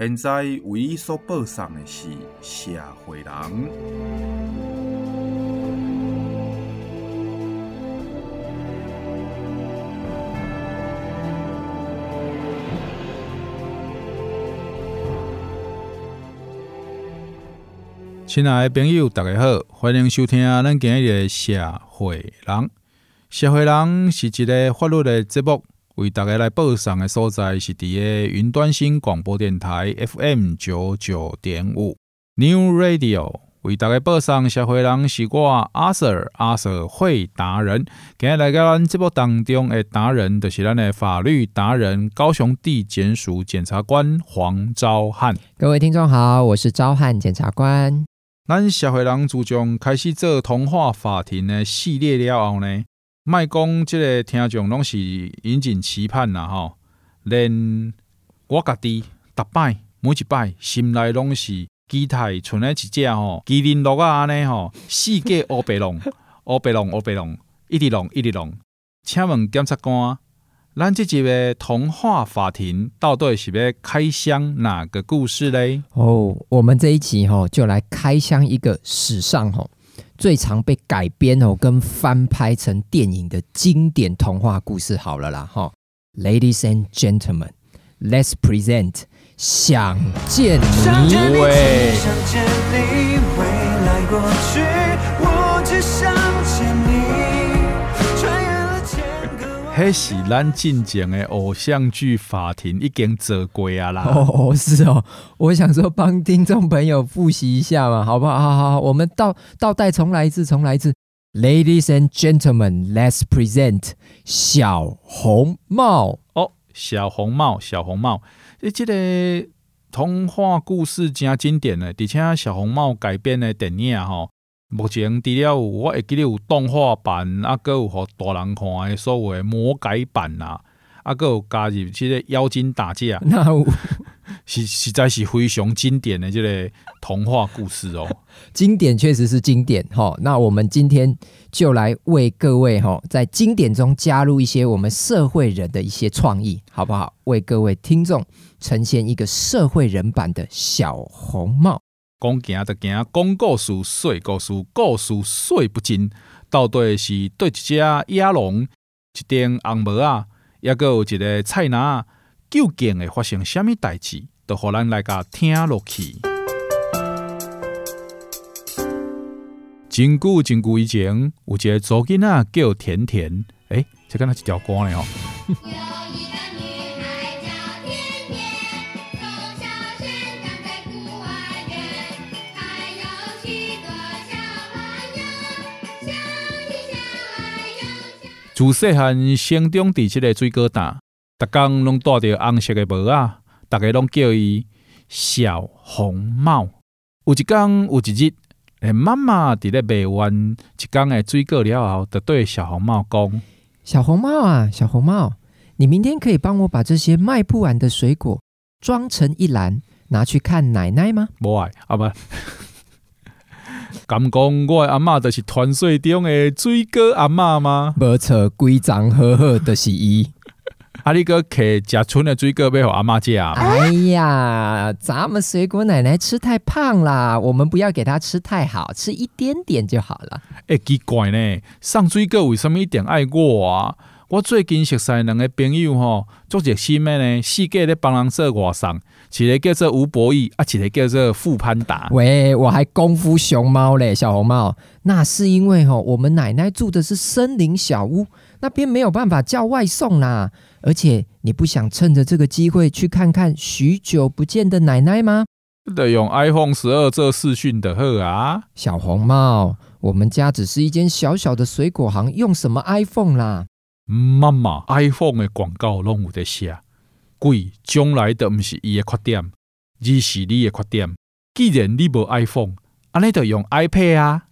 现在为伊所播送的是《社会人》。亲爱的朋友，大家好，欢迎收听咱今日的《社会人》。《社会人》是一个法律的节目。为大家来报送的所在是伫个云端新广播电台 FM 九九点五 New Radio。为大家报送社会人是我阿 Sir 阿 Sir 会达人。今日来到咱节目当中的达人，就是咱的法律达人高雄地检署检察官黄昭汉。各位听众好，我是昭汉检察官。咱社会人自从开始做童话法庭的系列了后呢？卖讲，即个听众拢是引颈期盼啦，吼！连我家己逐摆每一摆心内拢是期待，存咧一只吼，麒麟鹿啊，安尼吼，四界 乌白龙，乌白龙，乌白龙，一直龙，一直龙。请问检察官，咱这集的童话法庭到底是要开箱哪个故事嘞？哦，我们这一集吼，就来开箱一个史上吼。最常被改编哦，跟翻拍成电影的经典童话故事，好了啦，哈，Ladies and gentlemen，let's present 想见你。喂。迄是咱进前的偶像剧法庭已经做过啊啦。哦哦，是哦，我想说帮听众朋友复习一下嘛，好不好？好好好，我们倒倒带重来一次，重来一次。Ladies and gentlemen, let's present 小红帽。哦，小红帽，小红帽，诶，这个童话故事真经典的，而且小红帽改编的电影吼。目前除了有，我会记得有动画版，啊，阁有互大人看的所谓魔改版呐，啊，阁有加入这个妖精打架，那有是实在是非常经典的这个童话故事哦。经典确实是经典哈，那我们今天就来为各位哈，在经典中加入一些我们社会人的一些创意，好不好？为各位听众呈现一个社会人版的小红帽。讲行就行，讲故事说故事，故事说不尽。到底是对一只野狼、一顶红帽啊，抑阁有一个菜篮，究竟会发生什么代志？都互咱来甲听落去。真久真久以前，有一个查囡仔叫甜甜，诶、欸，这敢若一条歌呢吼。自细汉生长伫即个水果担，逐工拢戴着红色的帽仔，逐个拢叫伊小红帽。有一天，有一日，诶，妈妈伫咧卖完一工的水果了后，就对小红帽讲：“小红帽啊，小红帽，你明天可以帮我把这些卖不完的水果装成一篮，拿去看奶奶吗？”无爱，阿爸。敢讲我的阿嬷就是传说中的水果阿嬷吗？无错，规张好好的是伊。啊，你个客食剩的水果要互阿嬷食？哎呀，咱们水果奶奶吃太胖啦，我们不要给她吃太好，吃一点点就好了。哎、欸，奇怪呢，送水果为什么一定爱我啊？我最近熟识两个朋友吼，做热心的呢，四个咧帮人做外送，一个叫做吴博义，啊，一个叫做傅潘达。喂，我还功夫熊猫嘞，小红帽，那是因为吼，我们奶奶住的是森林小屋，那边没有办法叫外送啦。而且你不想趁着这个机会去看看许久不见的奶奶吗？得用 iPhone 十二做视讯的呵啊，小红帽，我们家只是一间小小的水果行，用什么 iPhone 啦？妈妈，iPhone 的广告拢有得写，贵将来都毋是伊的缺点，而是你的缺点。既然你无 iPhone，啊，你就用 iPad 啊。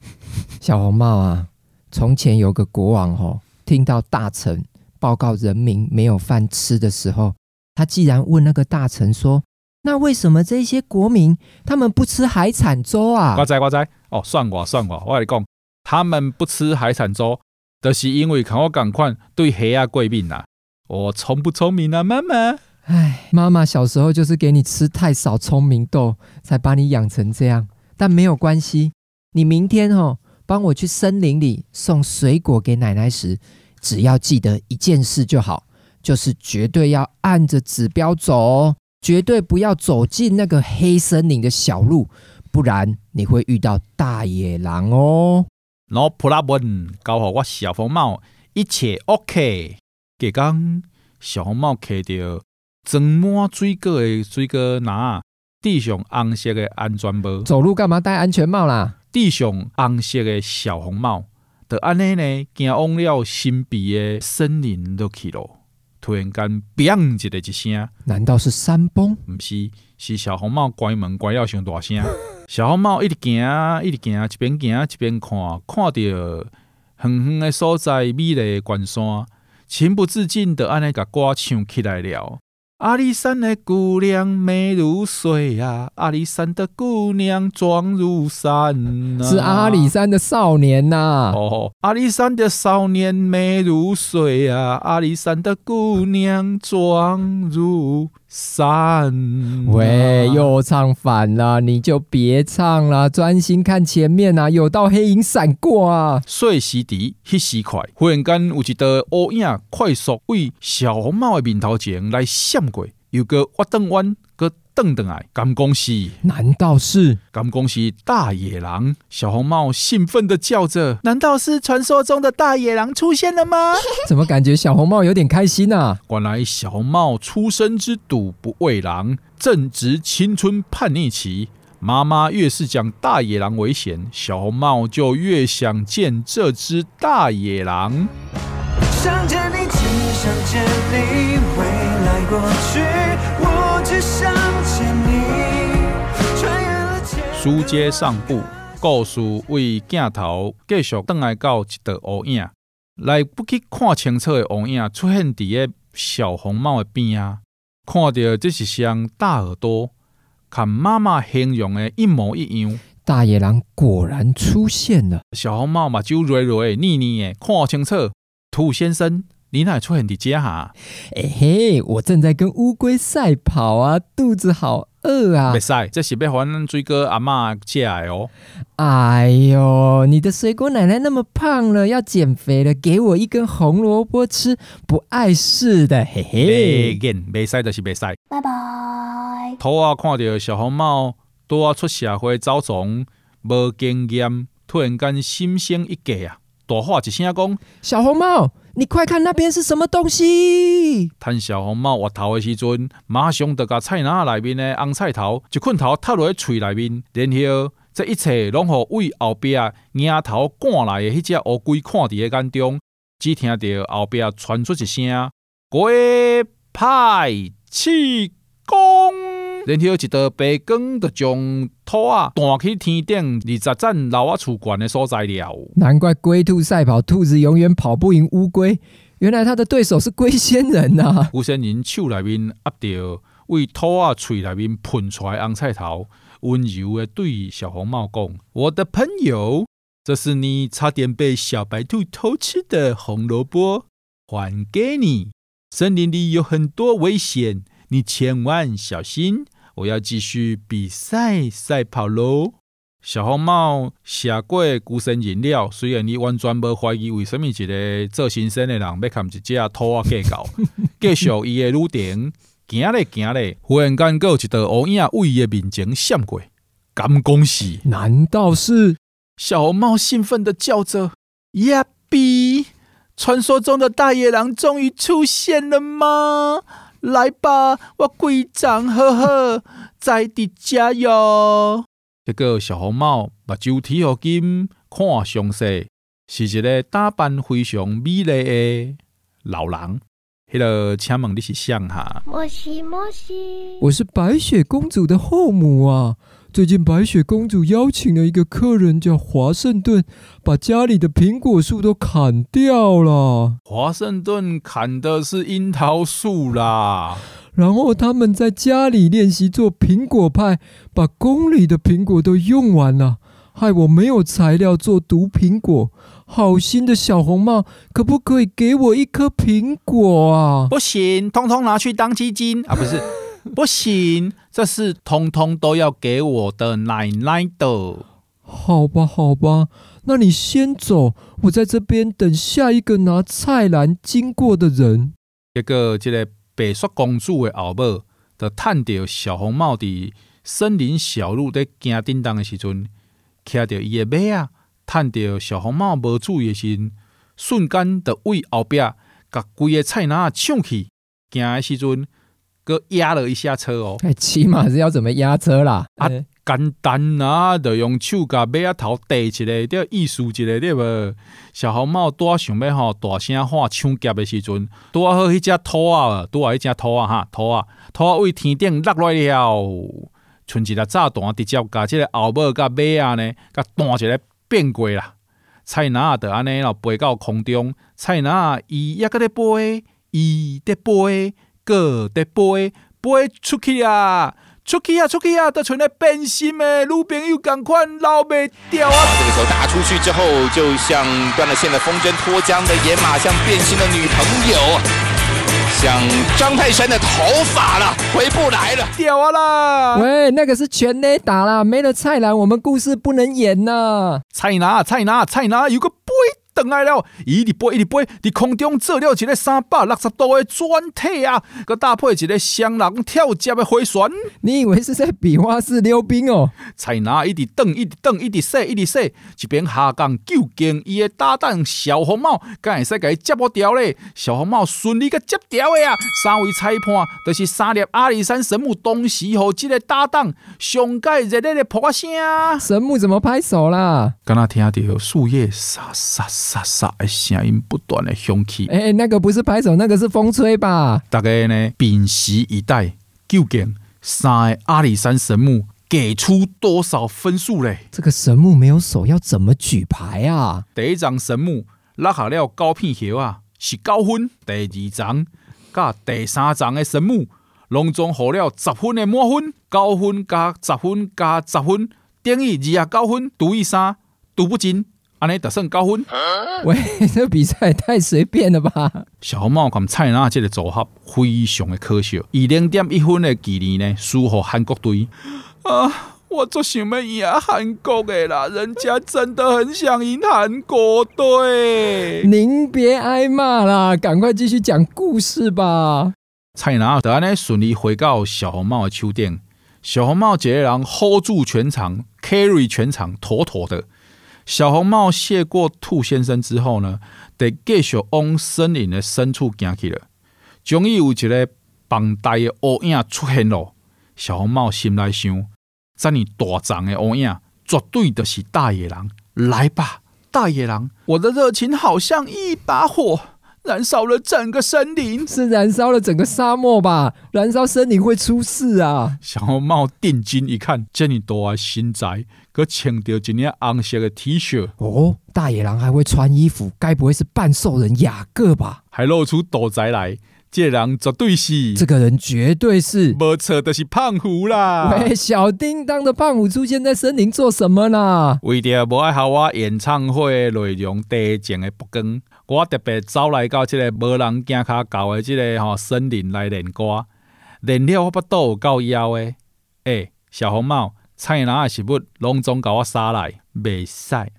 小红帽啊，从前有个国王吼，听到大臣报告人民没有饭吃的时候，他既然问那个大臣说：“那为什么这些国民他们不吃海产粥啊？”瓜仔瓜仔哦，算我算我，我跟你讲，他们不吃海产粥，都、就是因为看我赶快对虾啊过敏啊。我聪不聪明啊，妈妈？哎，妈妈小时候就是给你吃太少聪明豆，才把你养成这样。但没有关系，你明天哦，帮我去森林里送水果给奶奶时，只要记得一件事就好，就是绝对要按着指标走哦，绝对不要走进那个黑森林的小路，不然你会遇到大野狼哦。No problem，交给我小红帽，一切 OK。给刚小红帽骑着装满水果的水果篮，地上红色的安全帽。走路干嘛戴安全帽啦？地上红色的小红帽，就安尼呢，行往了神秘的森林落去咯。突然间，砰！一个一声，难道是山崩？毋是，是小红帽关门关了上大声。小红帽一直行，一直行，一边行一边看，看到远远的所在，美丽的关山。情不自禁的安尼甲歌唱起来了。阿里山的姑娘美如水呀，阿里山的姑娘壮如山。是阿里山的少年呐、啊。哦，阿里山的少年美如水呀，阿里山的姑娘壮如山。喂，又唱反了，你就别唱了，专心看前面啊，有道黑影闪过啊。碎时迟，迄时快，忽然间有一道乌影快速为小红帽的面头前来闪。过又个弯灯弯个瞪瞪哎，敢恭喜？难道是？敢恭喜大野狼？小红帽兴奋的叫着：“难道是传说中的大野狼出现了吗？” 怎么感觉小红帽有点开心啊？原来小红帽出生之犊不畏狼，正值青春叛逆期。妈妈越是讲大野狼危险，小红帽就越想见这只大野狼。想见你，只想见你，未来过去，书接上部，故事为镜头继续转来到一道乌影，来不及看清楚的乌影出现在个小红帽的边啊，看到这是双大耳朵，跟妈妈形容的一模一样。大野狼果然出现了，小红帽嘛睭蕊蕊腻腻的，看清楚。兔先生，你哪出现的家哈？哎嘿，我正在跟乌龟赛跑啊，肚子好饿啊！别赛，这是要还水果阿妈借来哦。哎呦，你的水果奶奶那么胖了，要减肥了，给我一根红萝卜吃，不碍事的，嘿嘿。别见，别赛就是别赛。拜拜。头啊，看到小红帽都啊出社会走总，无经验，突然间心生一计啊！大话一声讲，小红帽，你快看那边是什么东西？趁小红帽滑头的时阵，马上就把菜篮里面的红菜头一捆头插落去嘴里面，然后这一切拢互为后边额头赶来的迄只乌龟看伫个眼中，只听到后边传出一声“龟派气功”。然后一道白光就将兔啊弹去天顶二十层楼啊厝悬的所在了。难怪龟兔赛跑，兔子永远跑不赢乌龟。原来他的对手是龟仙人呐、啊！龟仙人手里面握着为兔啊嘴里面喷出来红菜头，温柔的对小红帽讲：“我的朋友，这是你差点被小白兔偷吃的红萝卜，还给你。森林里有很多危险，你千万小心。”我要继续比赛赛跑喽！小红帽写过孤身人了，虽然你完全无怀疑为什么一个做新生的人要看一只兔仔计较，继续伊的旅程，行咧行咧，忽然间有一道乌影为伊的面前闪过，敢恭喜？难道是？小红帽兴奋地叫着：“呀比！传说中的大野狼终于出现了吗？”来吧，我规掌呵呵，在的加油。这个小红帽目睭睇好金，看详细，是一个打扮非常美丽的老人。迄个，请问你是谁哈？莫西莫西，我是白雪公主的后母啊。最近白雪公主邀请了一个客人叫华盛顿，把家里的苹果树都砍掉了。华盛顿砍的是樱桃树啦。然后他们在家里练习做苹果派，把宫里的苹果都用完了，害我没有材料做毒苹果。好心的小红帽，可不可以给我一颗苹果啊？不行，通通拿去当基金啊！不是，不行，这是通通都要给我的奶奶的。好吧，好吧，那你先走，我在这边等下一个拿菜篮经过的人。这个这个白雪公主的后母，就探到小红帽的森林小路在行叮当的时阵，骑到伊的马啊。探到小红帽无注意的时，瞬间就为后壁甲规个菜篮抢去，行的时阵，搁压了一下车哦。哎，起码是要怎么压车啦？啊，简单啊，就用手甲尾仔头带一个，对，意思一个对无？小红帽拄想要吼大声喊抢劫的时阵，拄好迄只兔啊，拄好迄只兔啊哈，兔啊，兔啊为天顶落来了，剩一粒炸弹直接甲即个后尾甲尾仔呢，甲弹一个。变过啦，菜篮就安尼咯，飞到空中。菜篮伊抑搁咧飞，伊伫飞，搁伫飞，飞出去啊，出去啊，出去啊，都像咧变心诶，女朋友共款捞袂掉啊！这个时候打出去之后，就像断了线的风筝脱缰的野马，像变心的女朋友。像张泰山的头发了，回不来了，掉啊啦！喂，那个是全垒打啦，没了菜篮，我们故事不能演呐。菜篮，菜篮，菜篮，有个杯。等来了，一直飞，一直飞，伫空中做了一个三百六十度的转体啊，搁搭配一个双人跳接的回旋。你以为是在比划式溜冰哦？菜篮一直蹬，一直蹬，一直说，一直说，一边下降究竟伊的搭档小红帽，敢会使甲伊接不掉咧？小红帽顺利个接掉的啊！三位裁判都是三粒阿里山神木东西和即个搭档上盖热烈的拍声。神木怎么拍手啦？刚刚听到树叶沙沙沙。沙沙的声音不断的响起，哎、欸，那个不是拍手，那个是风吹吧？大家呢，屏息以待，究竟三个阿里山神木给出多少分数嘞？这个神木没有手，要怎么举牌啊？第一张神木拉下了高片叶啊，是九分；第二张加第三张的神木，拢总获了十分的满分，九分加十分加十分，等于二十九分，除以三，读不尽。安尼得胜高分？喂，这比赛也太随便了吧！小红帽跟菜篮这个组合非常的可笑，以零点一分的距离呢输给韩国队。啊，我做想要赢韩国的啦，人家真的很想赢韩国队。您别挨骂啦，赶快继续讲故事吧。菜篮得安尼顺利回到小红帽的手顶，小红帽一个人 hold 住全场，carry 全场，妥妥的。小红帽谢过兔先生之后呢，得继续往森林的深处行去了。终于有一个庞大的乌影出现了。小红帽心内想：这么大张的乌影，绝对就是大野狼。来吧，大野狼！我的热情好像一把火。燃烧了整个森林，是燃烧了整个沙漠吧？燃烧森林会出事啊！小红帽定睛一看，这么多新宅，可穿着一件红色的 T 恤。哦，大野狼还会穿衣服，该不会是半兽人雅各吧？还露出肚仔来。这人绝对是，这个人绝对是，没错，就是胖虎啦。喂，小叮当的胖虎出现在森林做什么呢？为着无爱好我演唱会内容低静的曝光，我特别走来到这个无人惊卡搞的这个吼森林来练歌，练了我不都有够腰的。诶，小红帽，菜篮的食物拢总甲我撒来，袂使，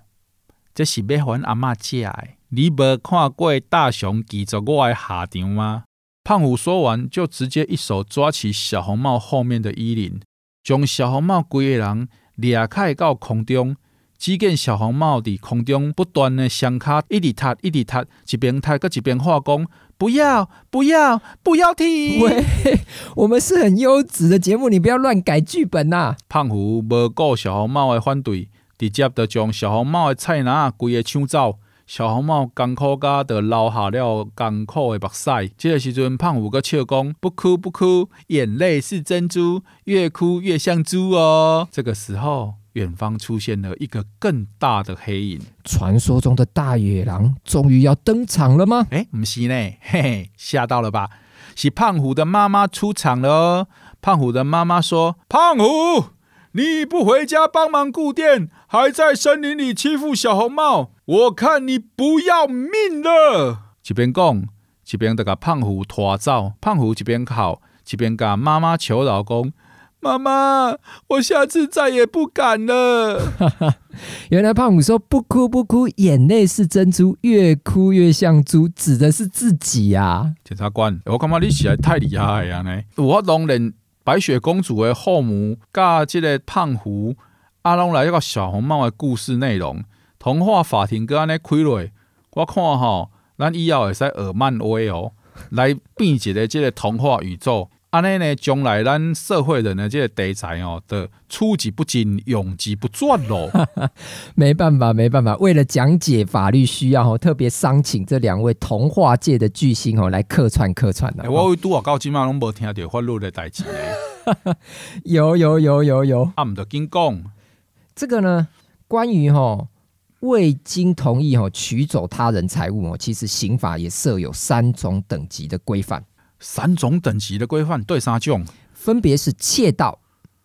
这是要还阿嬷食的。你无看过大熊记着我的下场吗？胖虎说完，就直接一手抓起小红帽后面的衣领，将小红帽规个人掠开到空中。只见小红帽在空中不断的双脚一直踢，一直踢，一边踢，搁一边话讲：“不要，不要，不要停！”喂，我们是很优质的节目，你不要乱改剧本呐、啊。胖虎无顾小红帽的反对，直接就将小红帽的菜篮规个抢走。小红帽艰苦甲的流下了艰苦的目屎。这个时阵，胖虎搁笑讲：“不哭不哭，眼泪是珍珠，越哭越像猪哦。”这个时候，远方出现了一个更大的黑影。传说中的大野狼终于要登场了吗？哎，不是呢，嘿嘿，吓到了吧？是胖虎的妈妈出场了哦。胖虎的妈妈说：“胖虎。”你不回家帮忙顾店，还在森林里欺负小红帽，我看你不要命了！一边讲，一边就把胖虎拖走。胖虎一边哭，一边跟妈妈求饶讲：“妈妈，我下次再也不敢了。”原来胖虎说：“不哭不哭，眼泪是珍珠，越哭越像猪。”指的是自己呀、啊。检察官，我感觉你实在太厉害了呢！我当然。白雪公主的后母，甲这个胖虎，阿龙来一个小红帽的故事内容，童话法庭哥安尼开落，我看吼，咱以后会使耳漫威哦，来变一个这个童话宇宙。安尼呢，将来咱社会人的这个题材哦的出之不尽，用之不转咯。没办法，没办法，为了讲解法律需要哦，特别商请这两位童话界的巨星哦来客串客串的。我拄啊到今嘛拢无听到法律的代志呢。有有有有有，啊，毋得紧讲这个呢，关于哈未经同意哈取走他人财物哦，其实刑法也设有三种等级的规范。三种等级的规范，对三种，分别是窃盗、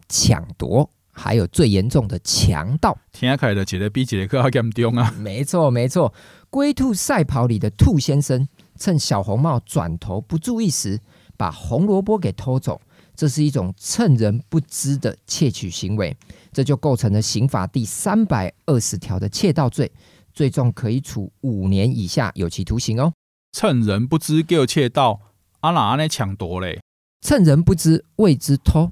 抢夺，还有最严重的强盗。听起来的，一个比一个更加严重啊！没错，没错。龟兔赛跑里的兔先生，趁小红帽转头不注意时，把红萝卜给偷走，这是一种趁人不知的窃取行为，这就构成了刑法第三百二十条的窃盗罪，最重可以处五年以下有期徒刑哦。趁人不知叫窃盗。阿哪安尼抢夺嘞？趁人不知谓之偷，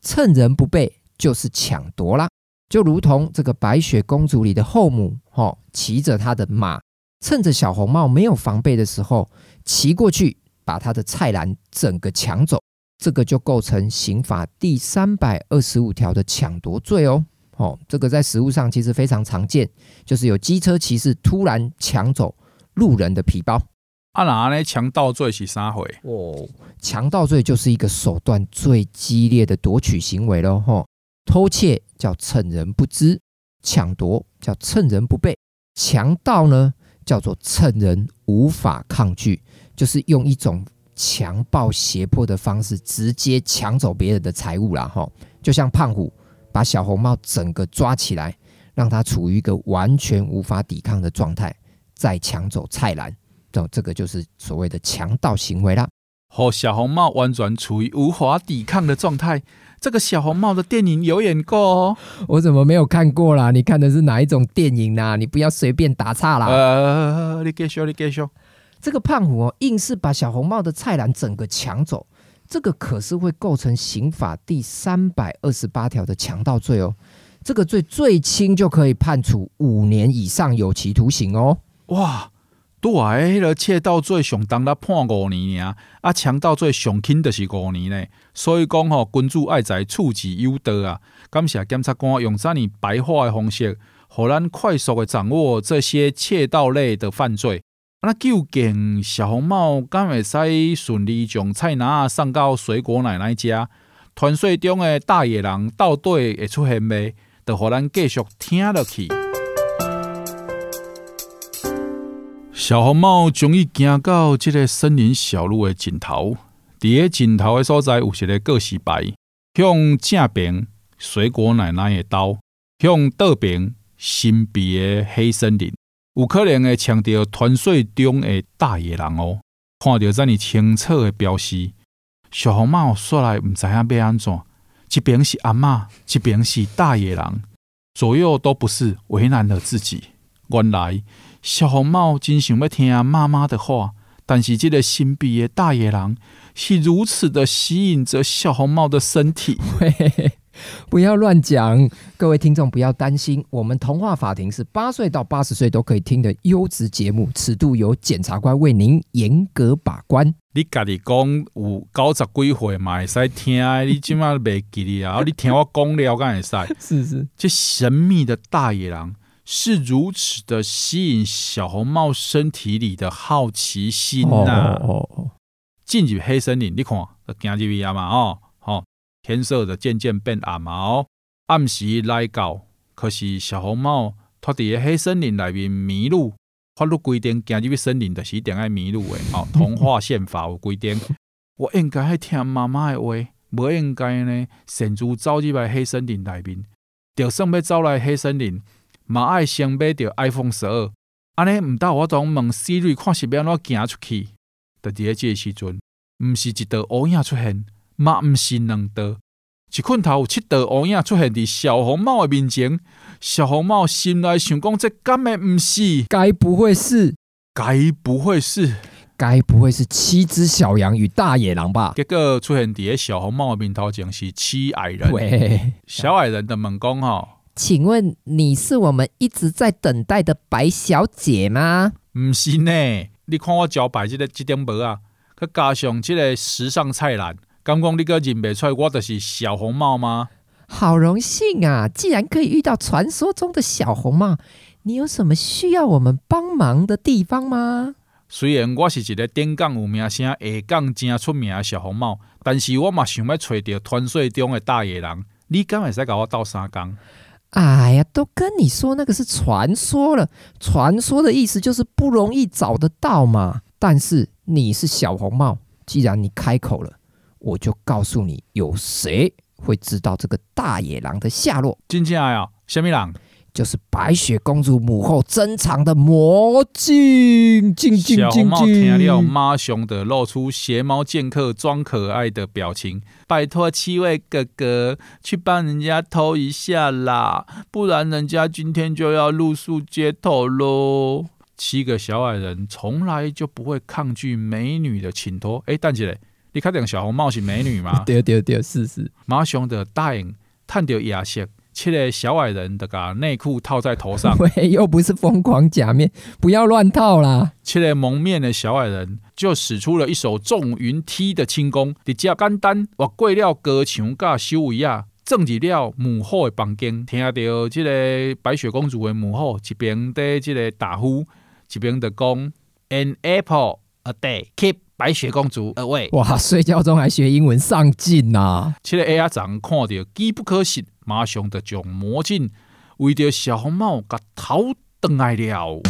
趁人不备就是抢夺啦。就如同这个白雪公主里的后母，吼，骑着她的马，趁着小红帽没有防备的时候，骑过去把她的菜篮整个抢走，这个就构成刑法第三百二十五条的抢夺罪哦。哦，这个在实务上其实非常常见，就是有机车骑士突然抢走路人的皮包。啊，那呢？强盗罪是啥回？哦，强盗罪就是一个手段最激烈的夺取行为喽。吼，偷窃叫趁人不知，抢夺叫趁人不备，强盗呢叫做趁人无法抗拒，就是用一种强暴胁迫的方式直接抢走别人的财物啦。吼，就像胖虎把小红帽整个抓起来，让他处于一个完全无法抵抗的状态，再抢走菜篮。这这个就是所谓的强盗行为啦。和小红帽完全处于无法抵抗的状态。这个小红帽的电影有演过哦，我怎么没有看过啦？你看的是哪一种电影呢？你不要随便打岔啦。呃，你继续，你继续。这个胖虎哦，硬是把小红帽的菜篮整个抢走，这个可是会构成刑法第三百二十八条的强盗罪哦。这个罪最轻就可以判处五年以上有期徒刑哦。哇！对，迄个窃盗罪上当了判五年尔，啊，强盗罪上轻的是五年呢。所以讲吼，君主爱在，处之有道啊。感谢检察官用这样白话的方式，互咱快速的掌握这些窃盗类的犯罪。那究竟小红帽敢会使顺利将菜篮送到水果奶奶家？传说中的大野狼到底会出现没？就互咱继续听落去。小红帽终于行到这个森林小路的尽头，伫个尽头的所在有一个告示牌，向正边水果奶奶的刀，向倒边神秘的黑森林，有可能会抢到传说中的大野狼哦。看到这么清楚的标识，小红帽说来唔知影要安怎，一边是阿嬷，一边是大野狼，左右都不是，为难了自己。原来。小红帽真想要听妈妈的话，但是这个神秘的大野狼是如此的吸引着小红帽的身体。不要乱讲，各位听众不要担心，我们童话法庭是八岁到八十岁都可以听的优质节目，尺度由检察官为您严格把关。你家己讲有九十几岁嘛会使听，你今晚袂记哩啊？你听我讲了，敢会使？是是，这神秘的大野狼。是如此的吸引小红帽身体里的好奇心呐、啊。哦哦哦！进入黑森林，你看，行入去啊嘛哦，哦，天色的渐渐变暗嘛哦，暗时来到，可是小红帽脱离黑森林里面迷路，法律规定行入去森林就是一定爱迷路的哦。童话宪法有规定，我应该爱听妈妈的话，不应该呢，擅自走入来黑森林里面，就算要走来黑森林。嘛爱先买着 iPhone 十二，安尼毋到我总问 Siri 看是要安怎行出去。在这个时阵，毋是一道乌影出现，嘛毋是两道，一困头有七道乌影出现伫小红帽诶面前。小红帽心内想讲：这敢会毋是？该不会是？该不会是？该不会是七只小羊与大野狼吧？结果出现伫个小红帽诶面头前是七矮人。喂，小矮人的猛攻吼。请问你是我们一直在等待的白小姐吗？不是呢，你看我招牌这个这顶帽啊，佮加上这个时尚菜篮，敢讲你个认不出来我就是小红帽吗？好荣幸啊！既然可以遇到传说中的小红帽，你有什么需要我们帮忙的地方吗？虽然我是一个顶港有名声、下港真出名的小红帽，但是我嘛想要找到传说中的大野狼，你敢会使跟我斗三工？哎呀，都跟你说那个是传说了。传说的意思就是不容易找得到嘛。但是你是小红帽，既然你开口了，我就告诉你，有谁会知道这个大野狼的下落？进来啊，什么狼？就是白雪公主母后珍藏的魔镜。小红帽听了，马熊的露出邪猫剑客装可爱的表情。拜托七位哥哥去帮人家偷一下啦，不然人家今天就要露宿街头喽。七个小矮人从来就不会抗拒美女的请托。哎，蛋姐，你看这个小红帽是美女吗？对对对，是是。马熊的答应，探掉牙线。七个小矮人的把内裤套在头上，喂，又不是疯狂假面，不要乱套啦。七个蒙面的小矮人就使出了一手重云梯的轻功，直接简单划过了高墙甲修维亚。正入了母后的房间。听到这个白雪公主的母后一边在这个打呼，一边的讲：An apple a day keep 白雪公主 away。哇，睡觉中还学英文上进呐、啊！七个 AI 长看到机不可失。马上就将魔镜围着小红帽甲头转来了。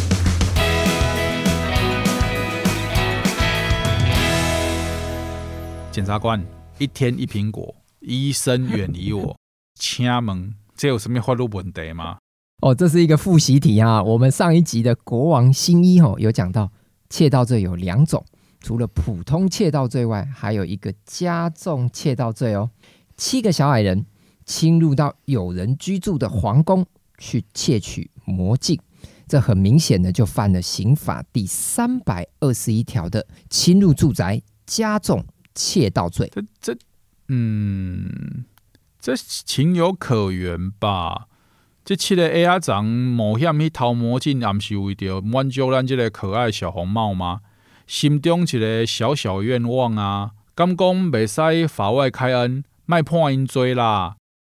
检察官，一天一苹果，医生远离我。请问这有什么法律问题吗？哦，这是一个复习题啊。我们上一集的国王新衣哦，有讲到窃盗罪有两种，除了普通窃盗罪外，还有一个加重窃盗罪哦。七个小矮人。侵入到有人居住的皇宫去窃取魔镜，这很明显的就犯了刑法第三百二十一条的侵入住宅加重窃盗罪。这这，嗯，这情有可原吧？这七个 A 长冒险去偷魔镜，还是为了满足咱这个可爱小红帽吗？心中一个小小愿望啊，敢讲袂使法外开恩，卖判因罪啦。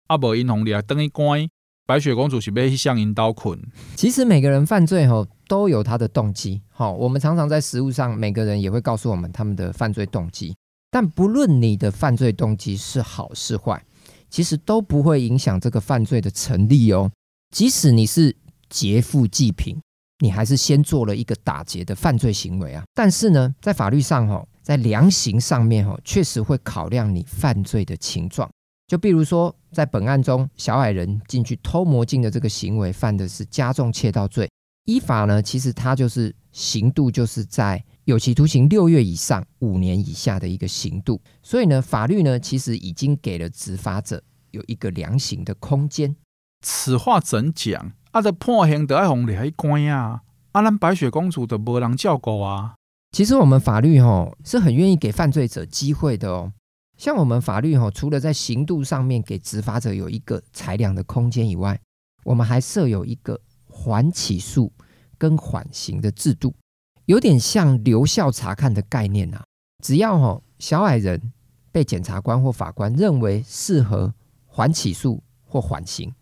阿伯因红里等于关白雪公主是被向引导困。其实每个人犯罪吼都有他的动机，好，我们常常在实务上，每个人也会告诉我们他们的犯罪动机。但不论你的犯罪动机是好是坏，其实都不会影响这个犯罪的成立哦。即使你是劫富济贫，你还是先做了一个打劫的犯罪行为啊。但是呢，在法律上吼，在量刑上面吼，确实会考量你犯罪的情状。就比如说，在本案中，小矮人进去偷魔镜的这个行为，犯的是加重窃盗罪。依法呢，其实他就是刑度，就是在有期徒刑六月以上五年以下的一个刑度。所以呢，法律呢，其实已经给了执法者有一个量刑的空间。此话怎讲？啊，这判刑得爱红里还关啊？啊，咱白雪公主都无人照顾啊？其实我们法律吼是很愿意给犯罪者机会的哦。像我们法律哈，除了在刑度上面给执法者有一个裁量的空间以外，我们还设有一个缓起诉跟缓刑的制度，有点像留校察看的概念呐。只要哈小矮人被检察官或法官认为适合缓起诉或缓刑，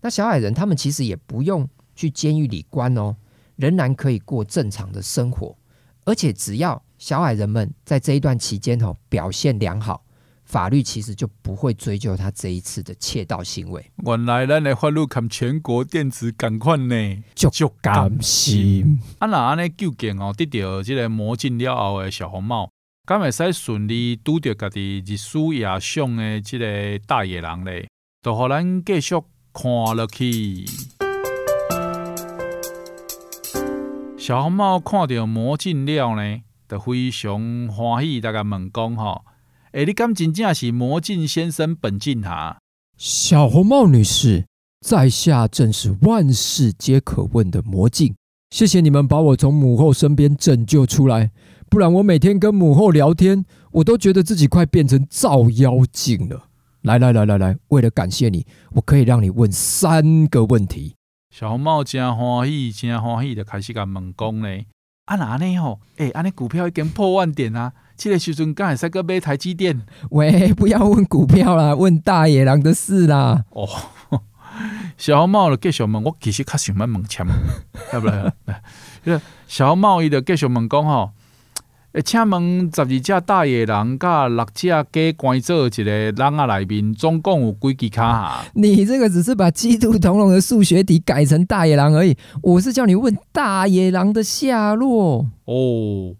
那小矮人他们其实也不用去监狱里关哦，仍然可以过正常的生活。而且只要小矮人们在这一段期间哦表现良好，法律其实就不会追究他这一次的窃盗行为。原来咱的法律跟全国电子赶快呢，就就甘心。啊，那安尼究竟哦，得到这个魔镜了后的小红帽，敢会使顺利拄到家己日思夜想的这个大野狼嘞？就让咱继续看落去。小红帽看到魔镜了呢，就非常欢喜，大家问讲吼。哎，你敢真正是魔镜先生本镜哈？小红帽女士，在下正是万事皆可问的魔镜。谢谢你们把我从母后身边拯救出来，不然我每天跟母后聊天，我都觉得自己快变成照妖镜了。来来来来来，为了感谢你，我可以让你问三个问题。小红帽真欢喜，真欢喜的开始甲问讲咧。啊那安尼吼？哎，安尼股票已经破万点啊！这个时阵刚才在个买台积电，喂，不要问股票啦，问大野狼的事啦。哦，小红帽就继续问，我其实较想要问钱，要不要，小红帽伊就继续问讲吼，请问十二只大野狼甲六只鸡关做一个笼啊内面，总共有几只卡？你这个只是把鸡兔同笼的数学题改成大野狼而已，我是叫你问大野狼的下落。哦。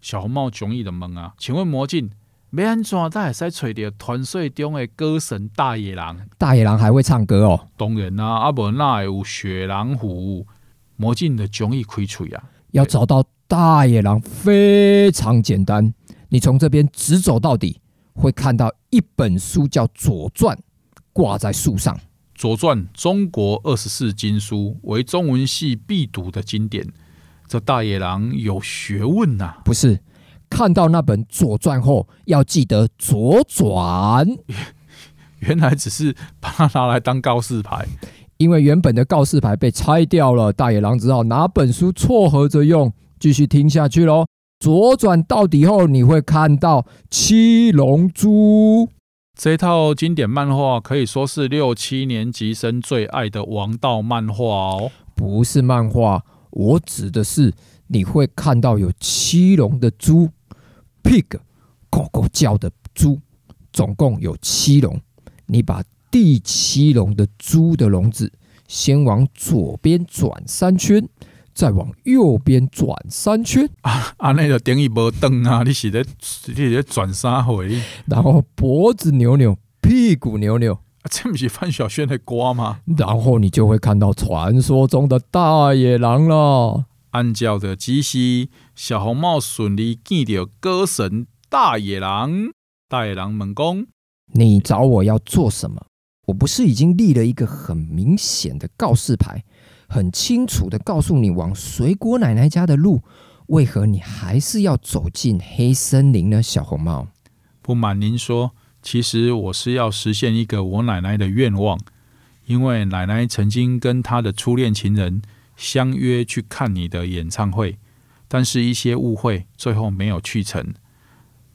小红帽中意的问啊，请问魔镜要安怎才会使找到传说中的歌神大野狼？大野狼还会唱歌哦？当然啦、啊，阿伯那有雪狼湖，魔镜的中意开嘴啊。要找到大野狼非常简单，你从这边直走到底，会看到一本书叫《左传》，挂在树上。《左传》中国二十四经书，为中文系必读的经典。这大野狼有学问呐、啊！不是，看到那本《左传》后，要记得左转。原来只是把它拿来当告示牌，因为原本的告示牌被拆掉了，大野狼只好拿本书撮合着用。继续听下去喽，左转到底后，你会看到七龙珠。这套经典漫画可以说是六七年级生最爱的王道漫画哦。不是漫画。我指的是你会看到有七龙的猪，pig，狗狗叫的猪，总共有七龙。你把第七龙的猪的笼子先往左边转三圈，再往右边转三圈。啊啊，那个等于无灯啊！你是在你是在转三回？然后脖子扭扭，屁股扭扭。这不是范晓萱的歌吗？然后你就会看到传说中的大野狼了。按照的指示，小红帽顺利见到歌神大野狼。大野狼问讲：“你找我要做什么？我不是已经立了一个很明显的告示牌，很清楚的告诉你往水果奶奶家的路，为何你还是要走进黑森林呢？”小红帽，不瞒您说。其实我是要实现一个我奶奶的愿望，因为奶奶曾经跟她的初恋情人相约去看你的演唱会，但是一些误会，最后没有去成，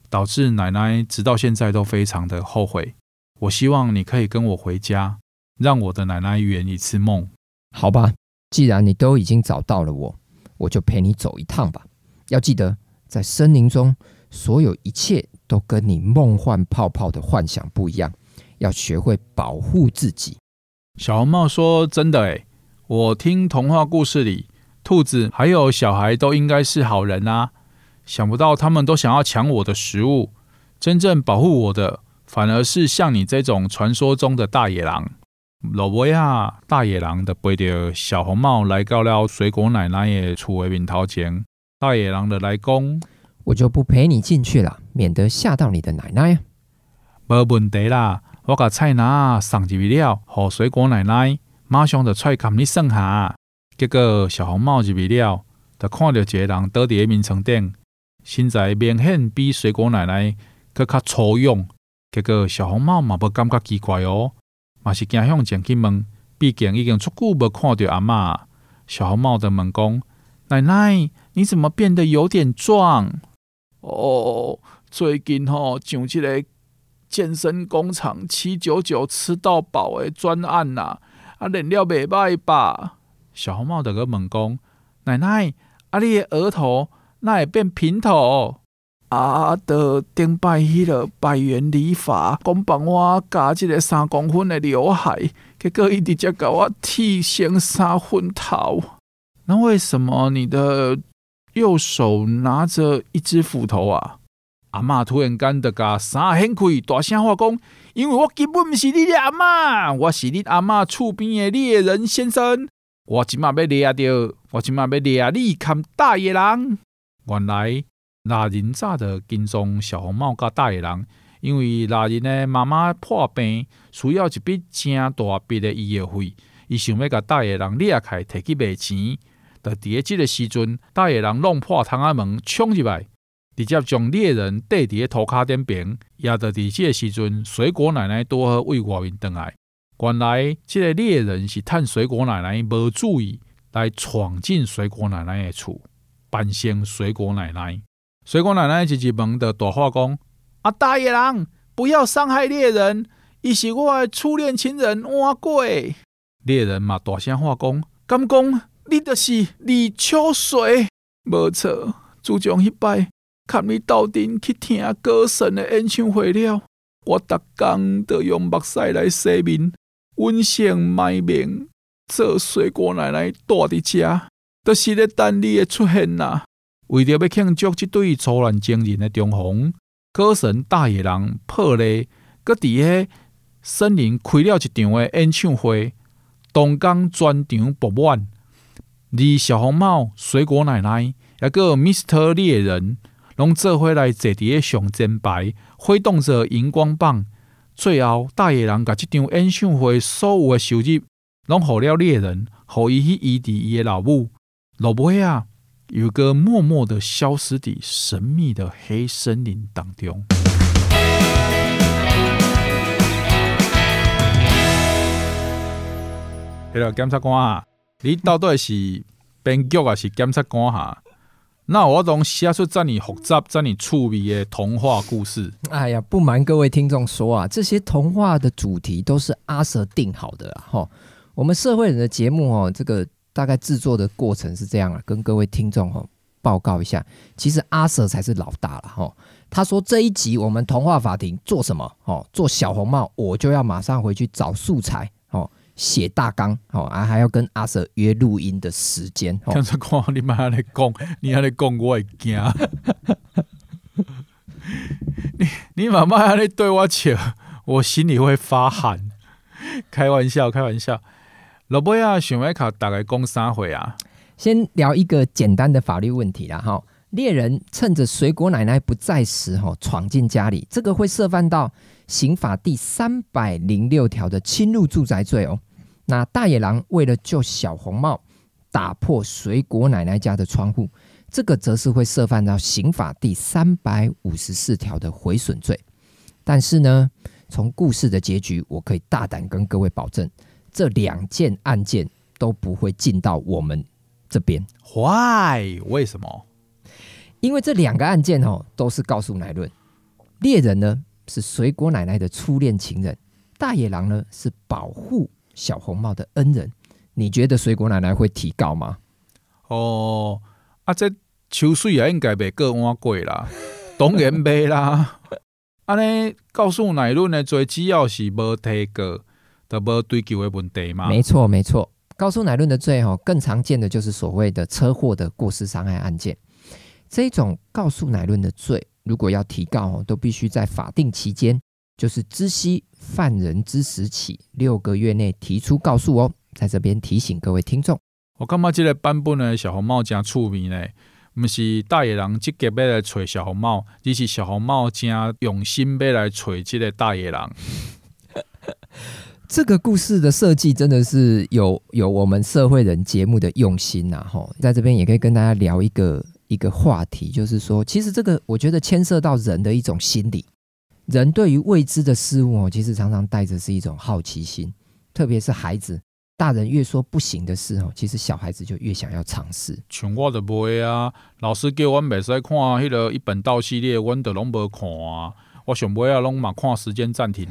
导致奶奶直到现在都非常的后悔。我希望你可以跟我回家，让我的奶奶圆一次梦。好吧，既然你都已经找到了我，我就陪你走一趟吧。要记得，在森林中，所有一切。都跟你梦幻泡泡的幻想不一样，要学会保护自己。小红帽说：“真的诶，我听童话故事里，兔子还有小孩都应该是好人啊，想不到他们都想要抢我的食物，真正保护我的反而是像你这种传说中的大野狼。”罗伯亚大野狼的背着小红帽来到了水果奶奶的厝的面头前，大野狼的来讲。我就不陪你进去了，免得吓到你的奶奶。无问题啦，我把菜拿送进去了，和水果奶奶马上就出来给你算下。结果小红帽入去了，就看到一个人倒在眠床顶，身材明显比水果奶奶更加粗勇。结果小红帽嘛不感觉奇怪哦，嘛是惊向前去问，毕竟已经足久无看到阿嬷。小红帽的问讲：“奶奶，你怎么变得有点壮？”哦，最近吼上这个健身工厂七九九吃到饱的专案呐，啊，练了袂歹吧？小红帽的个猛攻，奶奶，阿你的额头那也变平头。啊！的顶摆迄个百元理发，讲帮我加一个三公分的刘海，结果伊直接给我剃成三分头。那为什么你的右手拿着一只斧头啊？阿嬷突然间的甲三掀开，大声话讲：因为我根本不是你的阿嬷，我是你阿嬷厝边的猎人先生。我今麦要猎着，我今麦要猎你看大野狼。原来。那人早的跟踪小红帽甲大野狼，因为那人的妈妈破病，需要一笔真大笔的医药费，伊想要甲大野狼掠开，摕去卖钱。在伫个即个时阵，大野狼弄破窗仔门，冲入来，直接将猎人带伫个涂骹顶边。也在伫这个时阵，水果奶奶拄好为外面回来。原来，这个猎人是趁水果奶奶无注意，来闯进水果奶奶的厝，扮成水果奶奶。水果奶奶一直问的大话讲：“啊，大野狼，不要伤害猎人，伊是我的初恋情人碗粿。”猎人嘛大声话讲：“敢讲你就是李秋水？无错，自从迄摆，看你斗阵去听歌神的演唱会了，我逐工都用目屎来洗面，温性卖命，做水果奶奶住伫遮，就是咧等你的出现呐。”为着要庆祝这对初恋情人的重逢，歌神大野狼破例，搁伫个森林开了一场的演唱会，东江全场爆满。而小红帽、水果奶奶，还个 Mr. 猎人，拢做伙来坐伫个上前排，挥动着荧光棒。最后，大野狼甲这场演唱会所有的收入，拢互了猎人，互伊去医治伊的老母。老尾啊！有个默默的消失的神秘的黑森林当中。嘿了，检察官啊，你到底是编剧还是检察官哈？那我总写出这么复杂、这么趣味的童话故事。哎呀，不瞒各位听众说啊，这些童话的主题都是阿 Sir 定好的哈。我们社会人的节目哦，这个。大概制作的过程是这样啊，跟各位听众哈报告一下。其实阿 Sir 才是老大了哈。他说这一集我们童话法庭做什么？哦，做小红帽，我就要马上回去找素材哦，写大纲哦，啊还要跟阿 Sir 约录音的时间。看这光你妈还在讲，你还在讲，我会惊。你你妈妈还在对我笑，我心里会发寒。开玩笑，开玩笑。老贝啊，想要考大概讲三回啊？先聊一个简单的法律问题啦，哈。猎人趁着水果奶奶不在时，哈，闯进家里，这个会涉犯到刑法第三百零六条的侵入住宅罪哦。那大野狼为了救小红帽，打破水果奶奶家的窗户，这个则是会涉犯到刑法第三百五十四条的毁损罪。但是呢，从故事的结局，我可以大胆跟各位保证。这两件案件都不会进到我们这边。Why？为什么？因为这两个案件哦，都是告诉乃论。猎人呢是水果奶奶的初恋情人，大野狼呢是保护小红帽的恩人。你觉得水果奶奶会提告吗？哦，啊，这秋水也应该袂过碗粿啦，当然袂啦。安尼告诉乃论的罪，只要是无提告。的不追究的问题吗？没错，没错。告诉乃论的罪哈，更常见的就是所谓的车祸的过失伤害案件。这种告诉乃论的罪，如果要提告哦，都必须在法定期间，就是知悉犯人之时起六个月内提出告诉哦。在这边提醒各位听众，我感觉这个版本的小红帽真趣味呢，不是大野狼积极要来找小红帽，而是小红帽真用心要来找这个大野狼。这个故事的设计真的是有有我们社会人节目的用心呐，吼，在这边也可以跟大家聊一个一个话题，就是说，其实这个我觉得牵涉到人的一种心理，人对于未知的事物哦，其实常常带着是一种好奇心，特别是孩子，大人越说不行的事哦，其实小孩子就越想要尝试。像我就不会啊，老师叫我袂使看迄个一本道系列，我都拢无看啊。我想不要拢嘛看时间暂停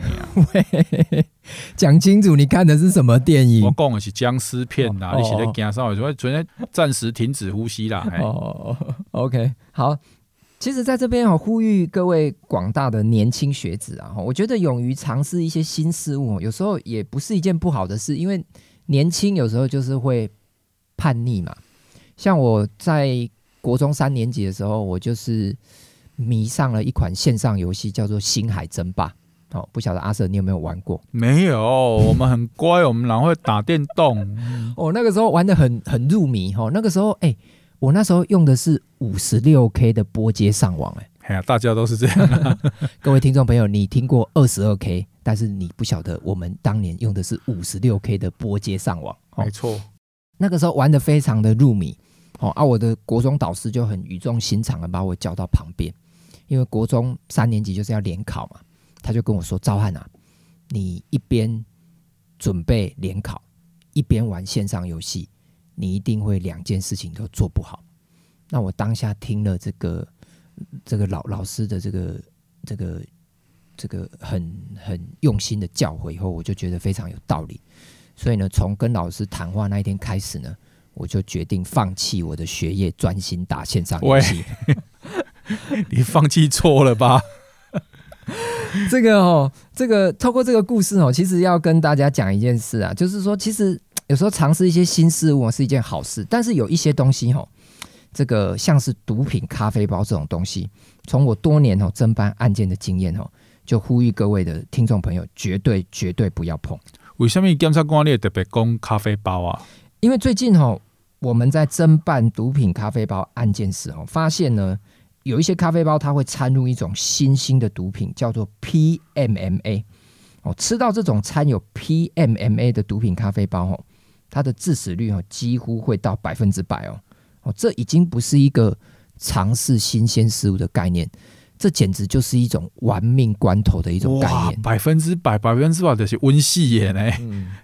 讲清楚，你看的是什么电影？我讲的是僵尸片呐，你是在惊啥？所以昨天暂时停止呼吸啦。哦，OK，好。其实，在这边我呼吁各位广大的年轻学子啊，我觉得勇于尝试一些新事物，有时候也不是一件不好的事，因为年轻有时候就是会叛逆嘛。像我在国中三年级的时候，我就是迷上了一款线上游戏，叫做《星海争霸》。哦，不晓得阿 Sir 你有没有玩过？没有，我们很乖，我们哪会打电动？哦，那个时候玩的很很入迷哈。那个时候，哎、欸，我那时候用的是五十六 K 的拨接上网、欸，哎，呀，大家都是这样、啊。各位听众朋友，你听过二十二 K，但是你不晓得我们当年用的是五十六 K 的拨接上网。没错，那个时候玩的非常的入迷。哦，啊，我的国中导师就很语重心长的把我叫到旁边，因为国中三年级就是要联考嘛。他就跟我说：“赵汉啊，你一边准备联考，一边玩线上游戏，你一定会两件事情都做不好。”那我当下听了这个这个老老师的这个这个这个很很用心的教诲以后，我就觉得非常有道理。所以呢，从跟老师谈话那一天开始呢，我就决定放弃我的学业，专心打线上游戏。你放弃错了吧？这个哦，这个透过这个故事哦，其实要跟大家讲一件事啊，就是说，其实有时候尝试一些新事物是一件好事，但是有一些东西哦，这个像是毒品咖啡包这种东西，从我多年哦侦办案件的经验哦，就呼吁各位的听众朋友，绝对绝对不要碰。为什么检察官你特别讲咖啡包啊？因为最近哦，我们在侦办毒品咖啡包案件时哦，发现呢。有一些咖啡包，它会掺入一种新兴的毒品，叫做 PMMA。哦，吃到这种掺有 PMMA 的毒品咖啡包，哦，它的致死率哦几乎会到百分之百哦。哦，这已经不是一个尝试新鲜事物的概念，这简直就是一种玩命关头的一种概念。百分之百，百分之百就是温系耶呢，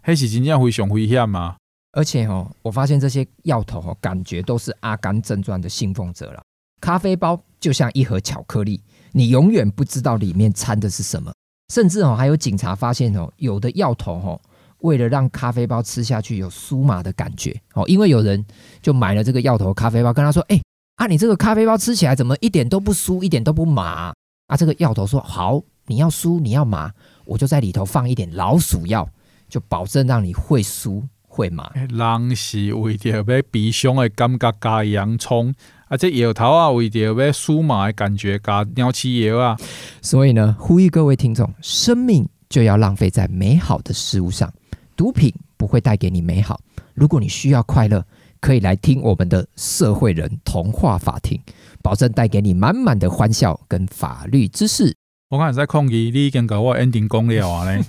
还是真正非常危险嘛？而且哦，我发现这些药头哦，感觉都是《阿甘正传》的信奉者了。咖啡包就像一盒巧克力，你永远不知道里面掺的是什么。甚至哦，还有警察发现哦，有的药头哦，为了让咖啡包吃下去有酥麻的感觉哦，因为有人就买了这个药头咖啡包，跟他说：“哎，啊，你这个咖啡包吃起来怎么一点都不酥，一点都不麻？”啊，这个药头说：“好，你要酥，你要麻，我就在里头放一点老鼠药，就保证让你会酥会麻。”人是为着要悲伤的感觉加洋葱。啊，这摇头啊，为着要酥麻的感觉，加鸟气摇啊。所以呢，呼吁各位听众，生命就要浪费在美好的事物上。毒品不会带给你美好。如果你需要快乐，可以来听我们的社会人童话法庭，保证带给你满满的欢笑跟法律知识。我刚才在抗议，你已经给我 ending 讲了啊嘞。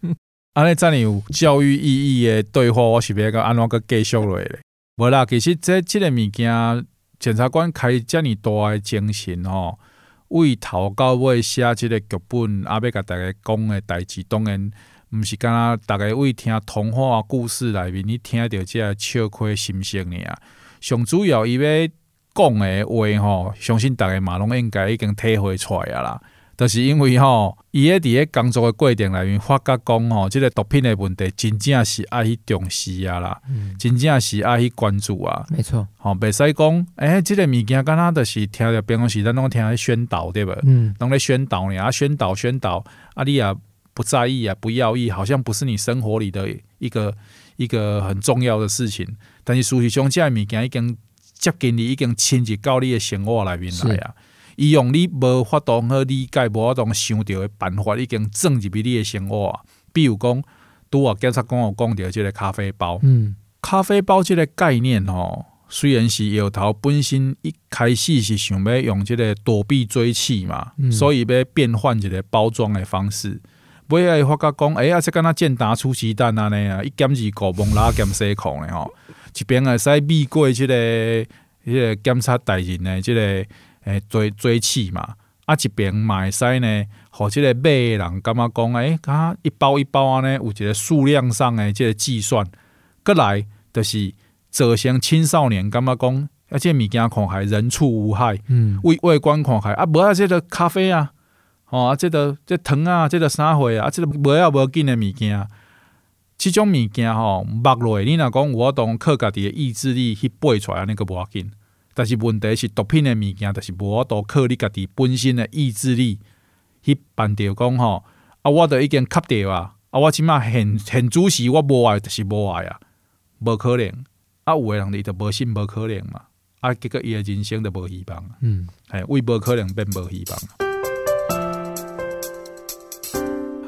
啊，你这里有教育意义的对话，我是不是要安怎个继续落嘞？无啦，其实这这个物件。检察官开遮尔大的精神吼，为头到尾写即个剧本，阿要甲大家讲的代志，当然毋是敢若大家为听童话故事内面，你听到这个笑亏心声尔。上主要伊要讲的话吼，相信大家嘛拢应该已经体会出来啊啦。就是因为吼，伊咧伫咧工作诶过程内面发觉讲吼，即个毒品诶问题真正是爱去重视啊啦，嗯、真正是爱去关注啊。没错，吼，袂使讲，诶，即个物件敢若就是听着办公室咱拢听咧宣导对无？嗯，拢咧宣导呢啊，宣导宣导，啊，你也不在意啊，不要意，好像不是你生活里的一个一个很重要的事情。但是事实上，即个物件已经接近你，已经侵入到你的生活内面来啊。伊用你无法度好理解、无法度想到的办法，已经钻入去你的生活啊。比如讲，拄啊，检察官有讲到即个咖啡包，嗯，咖啡包即个概念吼，虽然是摇头本身一开始是想要用即个躲避追缉嘛，嗯、所以要变换一个包装的方式。尾仔发觉讲，哎、欸、呀，这敢若健达出奇蛋安尼啊，一减二个蒙拉减西控的吼，一边会使避过即个迄个检察大人呢即个。诶，追追气嘛，啊，一边会使呢，互即个买的人感觉讲，诶、欸，啊，一包一包啊呢，有一个数量上的即个计算，过来就是造成青少年感觉讲，而且物件看还人畜无害，嗯，外外观看还啊，无啊，即个咖啡啊，哦，啊，这个即糖啊，这个啥货啊，啊，这个无要紧的物件，即种物件吼，脉络你若讲有法度靠家己的意志力去背出来，安尼个无要紧。但是问题是毒品的物件，就是无法度靠你家己本身的意志力去办掉讲吼。啊，我都已经吸掉啊，啊，我即码现现主时我无爱，就是无爱啊，无可能。啊，有的人伊就无信，无可能嘛。啊，结果伊的人生就无希望。嗯，哎，为无可能变无希望。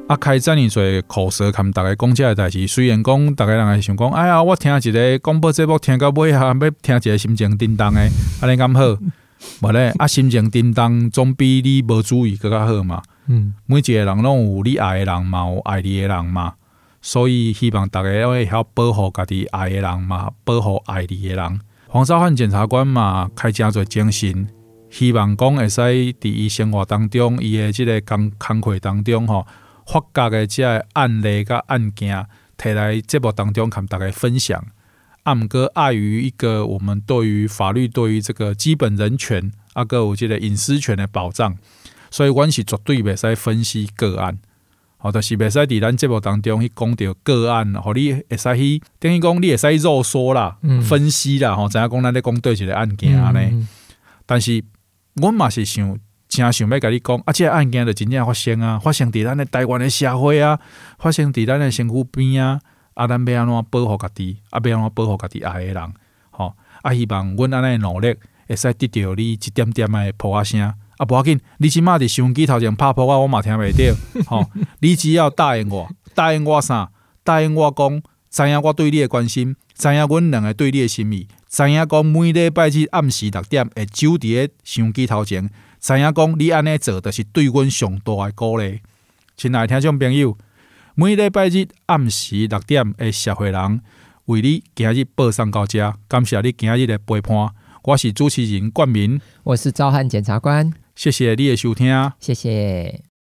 啊，开遮尔济口舌，含逐个讲遮个代志。虽然讲逐个人会想讲，哎呀，我听一个广播节目，听到尾下，要听一个心情叮当诶，安尼咁好，无咧？啊，心情叮当总比你无注意搁较好嘛。嗯，每一个人拢有你爱诶人嘛，有爱你诶人嘛，所以希望逐个要会晓保护家己爱诶人嘛，保护爱你诶人。黄少汉检察官嘛，开诚济精神，希望讲会使伫伊生活当中，伊诶即个工工课当中吼。发觉的即个案例甲案件，提来节目当中，跟大家分享。啊，毋过碍于一个我们对于法律对于这个基本人权，啊，个有即个隐私权的保障，所以阮是绝对袂使分析个案。好，就是袂使伫咱节目当中去讲到个案，互你会使去等于讲你会使肉说啦，分析啦，吼，知影讲咱咧讲对一个案件安尼。但是阮嘛是想。真想要甲你讲，啊，即个案件就真正发生啊，发生伫咱的台湾的社会啊，发生伫咱的身躯边啊，啊，咱要安怎保护家己，啊，要安怎保护家己爱的人，吼，啊，希望阮安尼努力会使得到你一点点的噗仔声，啊，无要紧，你即马伫收音机头前拍噗仔，我嘛听袂着，吼，你只要答应我，答应我啥？答应我讲，知影我对你的关心，知影阮两个对你的心意，知影讲每礼拜日暗时六点会守伫个收音机头前。知影讲，你安尼做，就是对阮上大诶鼓励。亲爱听众朋友，每礼拜日暗时六点，诶，社会人为你今日报送到遮，感谢你今日诶陪伴。我是主持人冠名，我是赵汉检察官，谢谢你诶收听，谢谢。